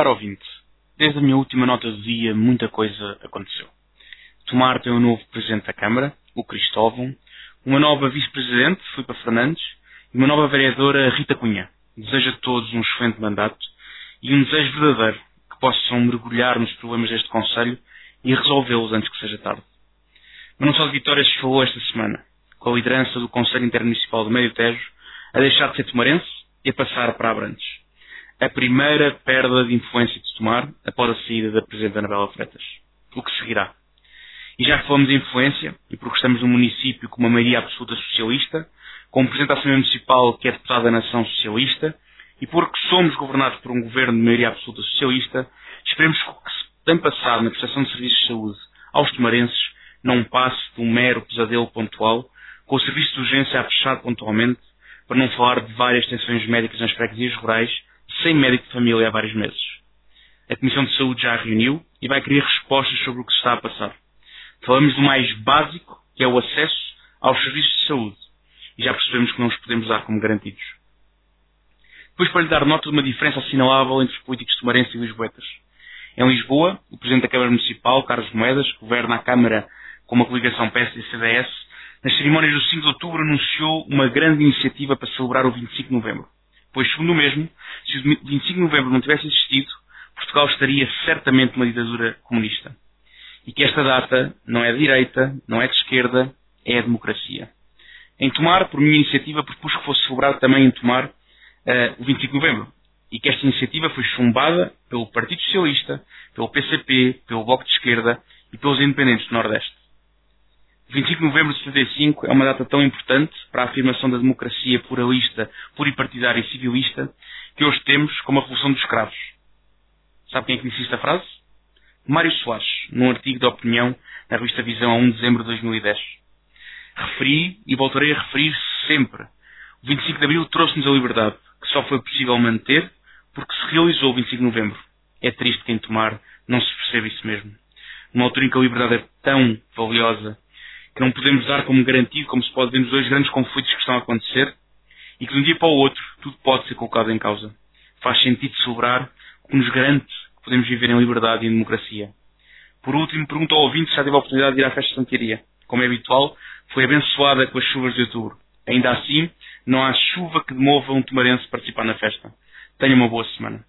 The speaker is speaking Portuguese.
Caro ouvinte, desde a minha última nota do dia, muita coisa aconteceu. Tomar tem um novo Presidente da Câmara, o Cristóvão, uma nova Vice-Presidente, Filipe Fernandes, e uma nova Vereadora, Rita Cunha. Desejo a todos um excelente mandato e um desejo verdadeiro que possam mergulhar nos problemas deste Conselho e resolvê-los antes que seja tarde. Mas não só de vitórias se falou esta semana, com a liderança do Conselho Intermunicipal do Médio Tejo a deixar de ser tomarense e a passar para Abrantes. A primeira perda de influência de Tomar após a saída da Presidente Anabela Freitas. O que seguirá? E já que falamos de influência, e porque estamos num município com uma maioria absoluta socialista, com um Presidente da Assembleia Municipal que é deputado da Nação Socialista, e porque somos governados por um governo de maioria absoluta socialista, esperemos que o que se tem passado na prestação de serviços de saúde aos tomarenses não passe de um mero pesadelo pontual, com o serviço de urgência a fechar pontualmente, para não falar de várias tensões médicas nas freguesias rurais, sem médico de família há vários meses. A Comissão de Saúde já a reuniu e vai querer respostas sobre o que se está a passar. Falamos do mais básico, que é o acesso aos serviços de saúde. E já percebemos que não os podemos dar como garantidos. Depois, para lhe dar nota de uma diferença assinalável entre os políticos de Tomarense e Lisboetas. Em Lisboa, o Presidente da Câmara Municipal, Carlos Moedas, que governa a Câmara com uma coligação PSD-CDS, nas cerimónias do 5 de outubro anunciou uma grande iniciativa para celebrar o 25 de novembro. Pois, segundo o mesmo, se o 25 de novembro não tivesse existido, Portugal estaria certamente numa ditadura comunista. E que esta data não é de direita, não é de esquerda, é a democracia. Em Tomar, por minha iniciativa, propus que fosse celebrado também em Tomar uh, o 25 de novembro. E que esta iniciativa foi chumbada pelo Partido Socialista, pelo PCP, pelo Bloco de Esquerda e pelos Independentes do Nordeste. 25 de novembro de 75 é uma data tão importante para a afirmação da democracia pluralista, pluripartidária e civilista que hoje temos como a Revolução dos Escravos. Sabe quem é que disse esta frase? Mário Soares, num artigo de opinião na revista Visão a 1 de dezembro de 2010. Referi e voltarei a referir sempre. O 25 de abril trouxe-nos a liberdade, que só foi possível manter porque se realizou o 25 de novembro. É triste quem tomar não se percebe isso mesmo. Numa altura em que a liberdade é tão valiosa que não podemos dar como garantido, como se pode ver nos dois grandes conflitos que estão a acontecer, e que de um dia para o outro tudo pode ser colocado em causa. Faz sentido celebrar o que nos garante que podemos viver em liberdade e em democracia. Por último, pergunto ao ouvinte se já teve a oportunidade de ir à festa de Santiaria. Como é habitual, foi abençoada com as chuvas de outubro. Ainda assim, não há chuva que demova um tomarense participar na festa. Tenha uma boa semana.